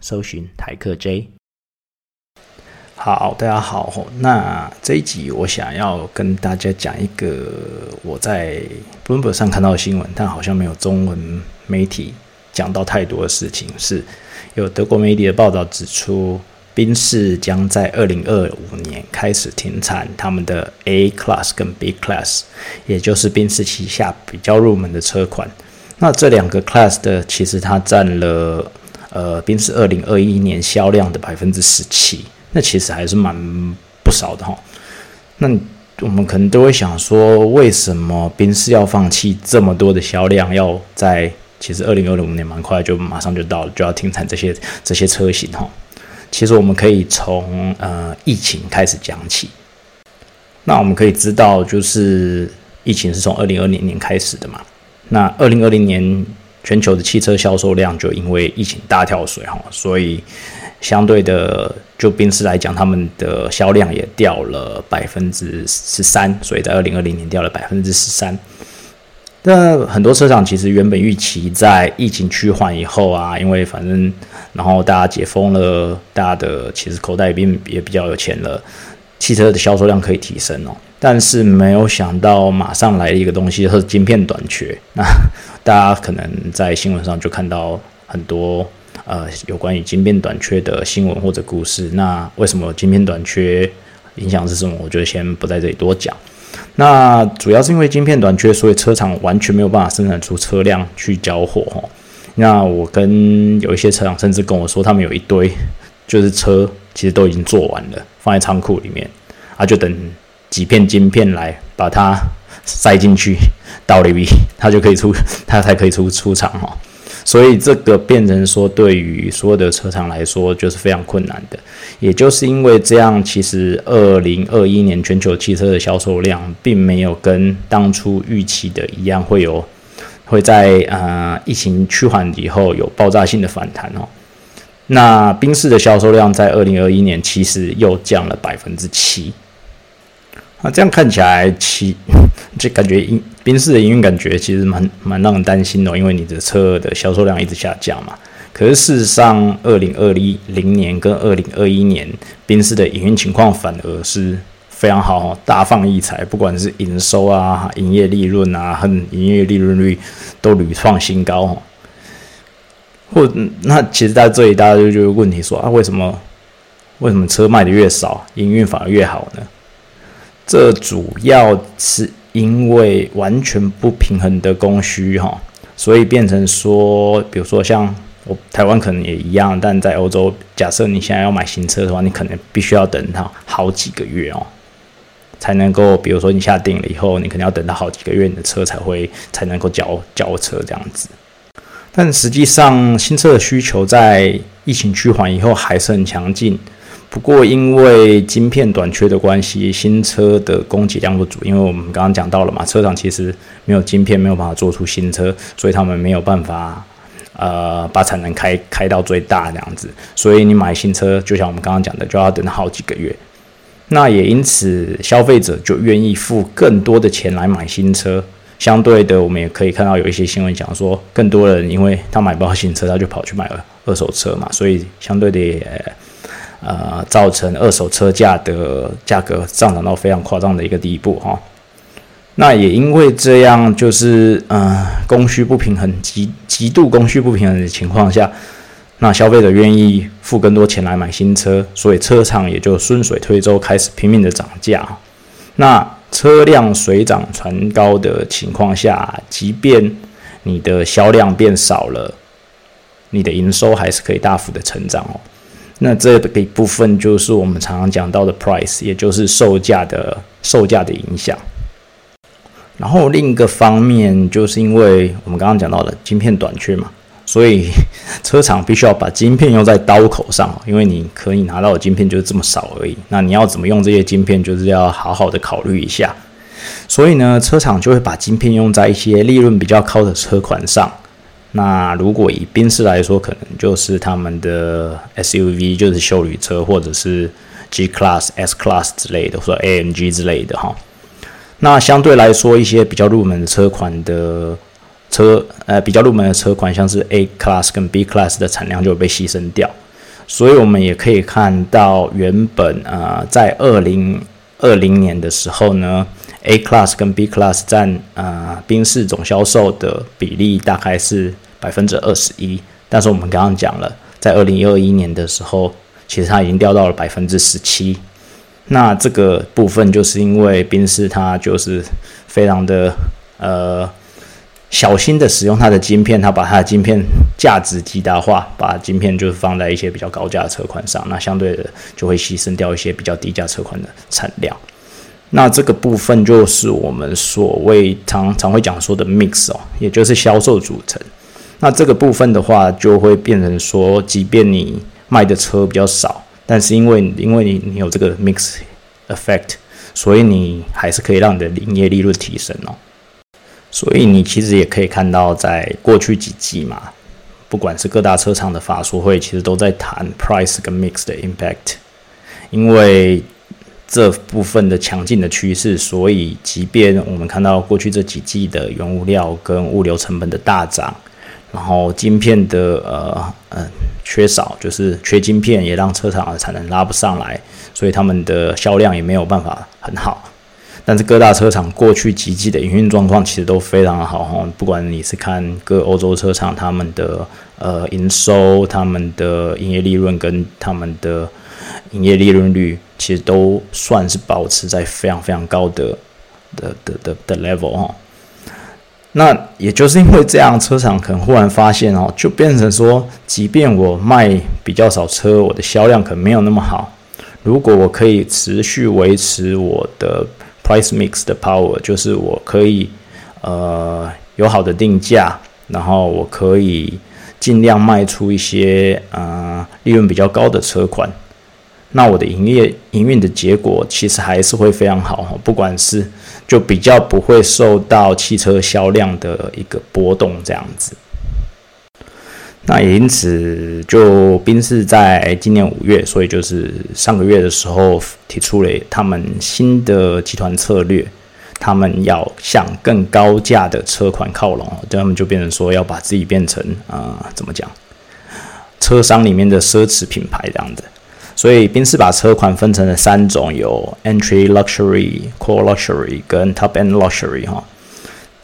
搜寻台客 J。好，大家好。那这一集我想要跟大家讲一个我在 Bloomberg 上看到的新闻，但好像没有中文媒体讲到太多的事情。是有德国媒体的报道指出，宾士将在二零二五年开始停产他们的 A Class 跟 B Class，也就是宾士旗下比较入门的车款。那这两个 Class 的其实它占了呃宾士二零二一年销量的百分之十七，那其实还是蛮不少的哈。那我们可能都会想说，为什么宾士要放弃这么多的销量，要在其实二零二五年蛮快就马上就到了，就要停产这些这些车型哈。其实我们可以从呃疫情开始讲起。那我们可以知道，就是疫情是从二零二零年开始的嘛。那二零二零年全球的汽车销售量就因为疫情大跳水哈，所以相对的就宾士来讲，他们的销量也掉了百分之十三，所以在二零二零年掉了百分之十三。那很多车厂其实原本预期在疫情趋缓以后啊，因为反正然后大家解封了，大家的其实口袋也也比较有钱了，汽车的销售量可以提升哦。但是没有想到，马上来了一个东西，就是晶片短缺。那大家可能在新闻上就看到很多呃有关于晶片短缺的新闻或者故事。那为什么晶片短缺影响是什么？我觉得先不在这里多讲。那主要是因为晶片短缺，所以车厂完全没有办法生产出车辆去交货。哈，那我跟有一些车厂甚至跟我说，他们有一堆就是车，其实都已经做完了，放在仓库里面，啊，就等。几片晶片来把它塞进去，到里面，它就可以出，它才可以出出厂哈。所以这个变成说，对于所有的车厂来说，就是非常困难的。也就是因为这样，其实二零二一年全球汽车的销售量，并没有跟当初预期的一样，会有会在呃疫情趋缓以后有爆炸性的反弹哦。那宾士的销售量在二零二一年其实又降了百分之七。啊，这样看起来，其就感觉营宾士的营运感觉其实蛮蛮让人担心的，因为你的车的销售量一直下降嘛。可是事实上，二零二零年跟二零二一年宾士的营运情况反而是非常好，大放异彩，不管是营收啊、营业利润啊和营业利润率都屡创新高。或那其实在这里大家就就问题说啊，为什么为什么车卖的越少，营运反而越好呢？这主要是因为完全不平衡的供需哈，所以变成说，比如说像我台湾可能也一样，但在欧洲，假设你现在要买新车的话，你可能必须要等它好几个月哦，才能够，比如说你下定了以后，你可能要等到好几个月，你的车才会才能够交交车这样子。但实际上，新车的需求在疫情趋缓以后还是很强劲。不过，因为晶片短缺的关系，新车的供给量不足。因为我们刚刚讲到了嘛，车厂其实没有晶片，没有办法做出新车，所以他们没有办法，呃，把产能开开到最大这样子。所以你买新车，就像我们刚刚讲的，就要等好几个月。那也因此，消费者就愿意付更多的钱来买新车。相对的，我们也可以看到有一些新闻讲说，更多人因为他买不到新车，他就跑去买了二手车嘛。所以相对的也。呃，造成二手车价的价格上涨到非常夸张的一个地步哈。那也因为这样，就是呃供需不平衡、极极度供需不平衡的情况下，那消费者愿意付更多钱来买新车，所以车厂也就顺水推舟，开始拼命的涨价。那车辆水涨船高的情况下，即便你的销量变少了，你的营收还是可以大幅的成长哦。那这个一部分就是我们常常讲到的 price，也就是售价的售价的影响。然后另一个方面，就是因为我们刚刚讲到的晶片短缺嘛，所以车厂必须要把晶片用在刀口上，因为你可以拿到的晶片就是这么少而已。那你要怎么用这些晶片，就是要好好的考虑一下。所以呢，车厂就会把晶片用在一些利润比较高的车款上。那如果以宾士来说，可能就是他们的 SUV，就是修旅车，或者是 G Class、S Class 之类的，或者 AMG 之类的哈。那相对来说，一些比较入门的车款的车，呃，比较入门的车款，像是 A Class 跟 B Class 的产量就被牺牲掉。所以我们也可以看到，原本呃，在二零二零年的时候呢。A class 跟 B class 占啊宾士总销售的比例大概是百分之二十一，但是我们刚刚讲了，在二零二一年的时候，其实它已经掉到了百分之十七。那这个部分就是因为宾士它就是非常的呃小心的使用它的晶片，它把它的晶片价值极大化，把晶片就是放在一些比较高价的车款上，那相对的就会牺牲掉一些比较低价车款的产量。那这个部分就是我们所谓常常会讲说的 mix 哦，也就是销售组成。那这个部分的话，就会变成说，即便你卖的车比较少，但是因为因为你你有这个 mix effect，所以你还是可以让你的营业利润提升哦。所以你其实也可以看到，在过去几季嘛，不管是各大车厂的法术会，其实都在谈 price 跟 mix 的 impact，因为。这部分的强劲的趋势，所以即便我们看到过去这几季的原物料跟物流成本的大涨，然后晶片的呃嗯缺少，就是缺晶片也让车厂的产能拉不上来，所以他们的销量也没有办法很好。但是各大车厂过去几季的营运状况其实都非常好哈，不管你是看各欧洲车厂他们的呃营收、他们的营业利润跟他们的。营业利润率其实都算是保持在非常非常高的的的的的 level 哈，那也就是因为这样，车厂可能忽然发现哦，就变成说，即便我卖比较少车，我的销量可能没有那么好。如果我可以持续维持我的 price mix 的 power，就是我可以呃有好的定价，然后我可以尽量卖出一些呃利润比较高的车款。那我的营业营运的结果其实还是会非常好哈，不管是就比较不会受到汽车销量的一个波动这样子。那也因此，就宾士在今年五月，所以就是上个月的时候提出了他们新的集团策略，他们要向更高价的车款靠拢，这他们就变成说要把自己变成啊怎么讲，车商里面的奢侈品牌这样子。所以宾士把车款分成了三种，有 Entry Luxury、Core Luxury 跟 Top End Luxury 哈。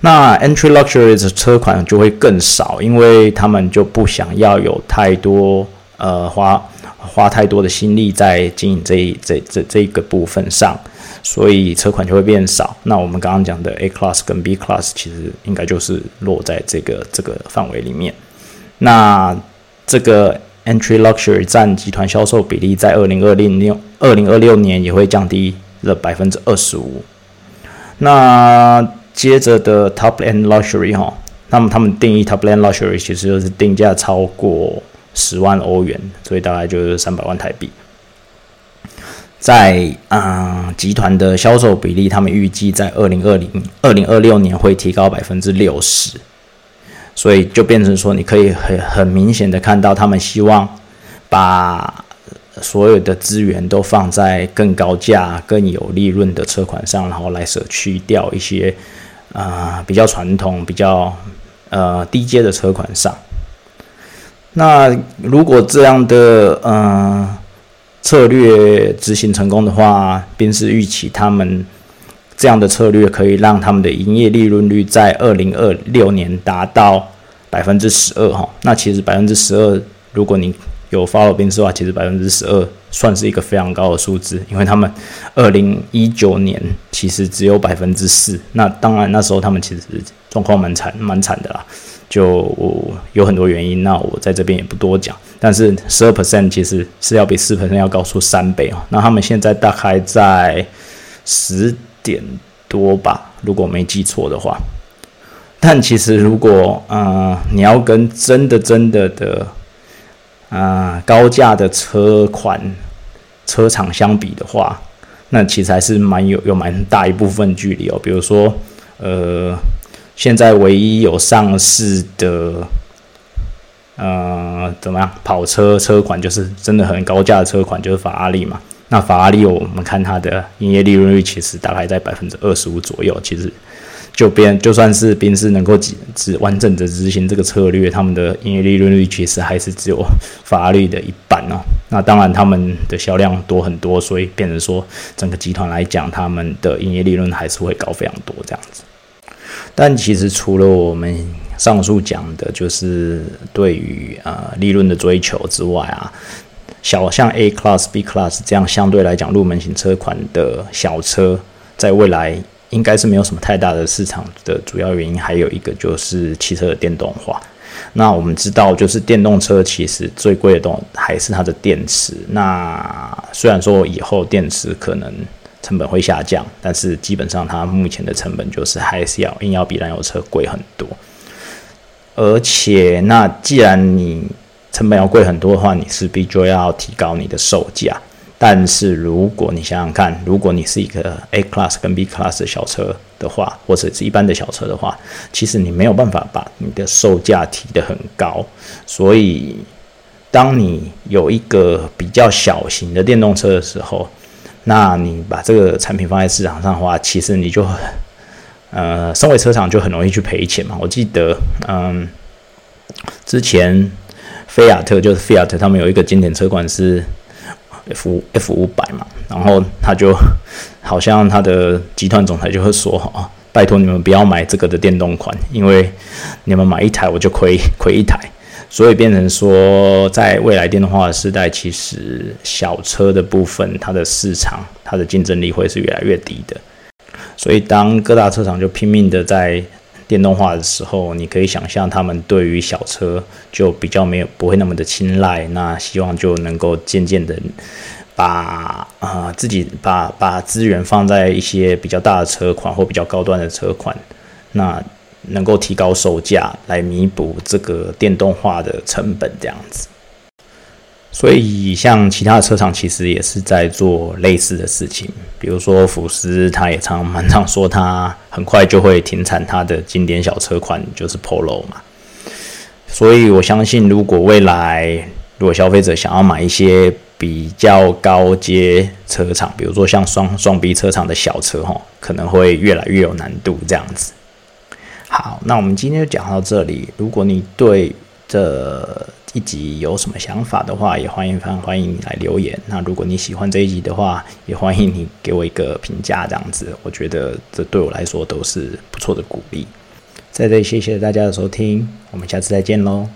那 Entry Luxury 的车款就会更少，因为他们就不想要有太多呃花花太多的心力在经营这这这这一个部分上，所以车款就会变少。那我们刚刚讲的 A Class 跟 B Class 其实应该就是落在这个这个范围里面。那这个。Entry Luxury 占集团销售比例，在二零二零六二零二六年也会降低了百分之二十五。那接着的 Top End Luxury 哈，那么他们定义 Top End Luxury 其实就是定价超过十万欧元，所以大概就是三百万台币。在啊集团的销售比例，他们预计在二零二零二零二六年会提高百分之六十。所以就变成说，你可以很很明显的看到，他们希望把所有的资源都放在更高价、更有利润的车款上，然后来舍去掉一些啊比较传统、比较呃低阶的车款上。那如果这样的呃策略执行成功的话，便是预期他们。这样的策略可以让他们的营业利润率在二零二六年达到百分之十二哈。那其实百分之十二，如果你有 follow 宾士的话，其实百分之十二算是一个非常高的数字，因为他们二零一九年其实只有百分之四。那当然那时候他们其实状况蛮惨蛮惨的啦，就有很多原因。那我在这边也不多讲。但是十二 percent 其实是要比四 percent 要高出三倍哦。那他们现在大概在十。点多吧，如果没记错的话。但其实如果呃你要跟真的真的的啊高价的车款车厂相比的话，那其实还是蛮有有蛮大一部分距离哦。比如说呃现在唯一有上市的呃怎么样跑车车款就是真的很高价的车款就是法拉利嘛。那法拉利，我们看它的营业利润率其实大概在百分之二十五左右。其实，就边就算是宾士能够只只完整的执行这个策略，他们的营业利润率其实还是只有法拉利的一半哦。那当然，他们的销量多很多，所以变成说整个集团来讲，他们的营业利润还是会高非常多这样子。但其实除了我们上述讲的，就是对于呃利润的追求之外啊。小像 A Class、B Class 这样相对来讲入门型车款的小车，在未来应该是没有什么太大的市场的主要原因，还有一个就是汽车的电动化。那我们知道，就是电动车其实最贵的东还是它的电池。那虽然说以后电池可能成本会下降，但是基本上它目前的成本就是还是要硬要比燃油车贵很多。而且，那既然你成本要贵很多的话，你势必就要提高你的售价。但是如果你想想看，如果你是一个 A class 跟 B class 的小车的话，或者是一般的小车的话，其实你没有办法把你的售价提得很高。所以，当你有一个比较小型的电动车的时候，那你把这个产品放在市场上的话，其实你就呃，身为车厂就很容易去赔钱嘛。我记得，嗯，之前。菲亚特就是菲亚特他们有一个经典车款是 F F 五百嘛，然后他就好像他的集团总裁就会说：“啊，拜托你们不要买这个的电动款，因为你们买一台我就亏亏一台。”所以变成说，在未来电动化的时代，其实小车的部分它的市场它的竞争力会是越来越低的。所以当各大车厂就拼命的在电动化的时候，你可以想象他们对于小车就比较没有不会那么的青睐，那希望就能够渐渐的把啊自己把把资源放在一些比较大的车款或比较高端的车款，那能够提高售价来弥补这个电动化的成本这样子。所以，像其他的车厂其实也是在做类似的事情，比如说福斯，他也常蛮常说他很快就会停产他的经典小车款，就是 Polo 嘛。所以我相信，如果未来如果消费者想要买一些比较高阶车厂，比如说像双双 B 车厂的小车，哈，可能会越来越有难度这样子。好，那我们今天就讲到这里。如果你对这一集有什么想法的话，也欢迎欢欢迎你来留言。那如果你喜欢这一集的话，也欢迎你给我一个评价，这样子，我觉得这对我来说都是不错的鼓励。在这里谢谢大家的收听，我们下次再见喽。